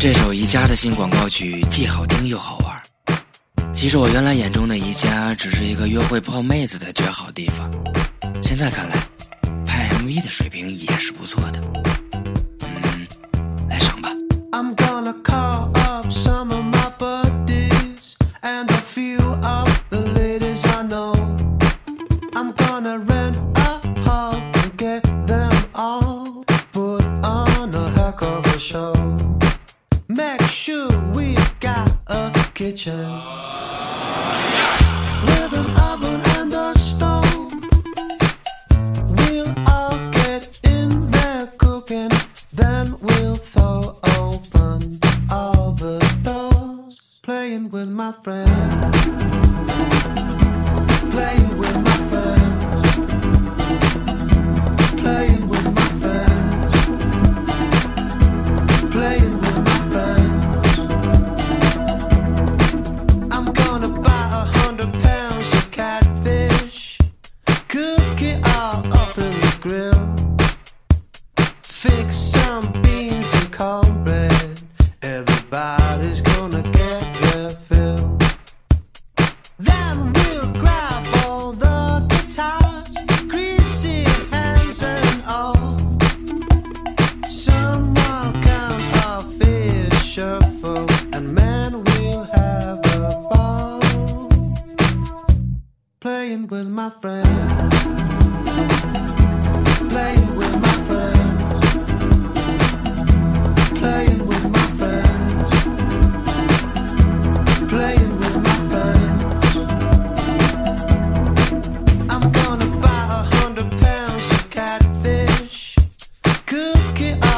这首宜家的新广告曲既好听又好玩。其实我原来眼中的宜家只是一个约会泡妹子的绝好地方，现在看来，拍 MV 的水平也是不错的。make sure we've got a kitchen with an oven and a stove. We'll all get in there cooking, then we'll throw open all the doors, playing with my friends. Fix some beans and cold. Everybody's gonna get their fill. Then we'll grab all the guitars, greasy hands and all. Someone fish shuffle, and man, we'll have a ball. Playing with my friends. Playing with my cookie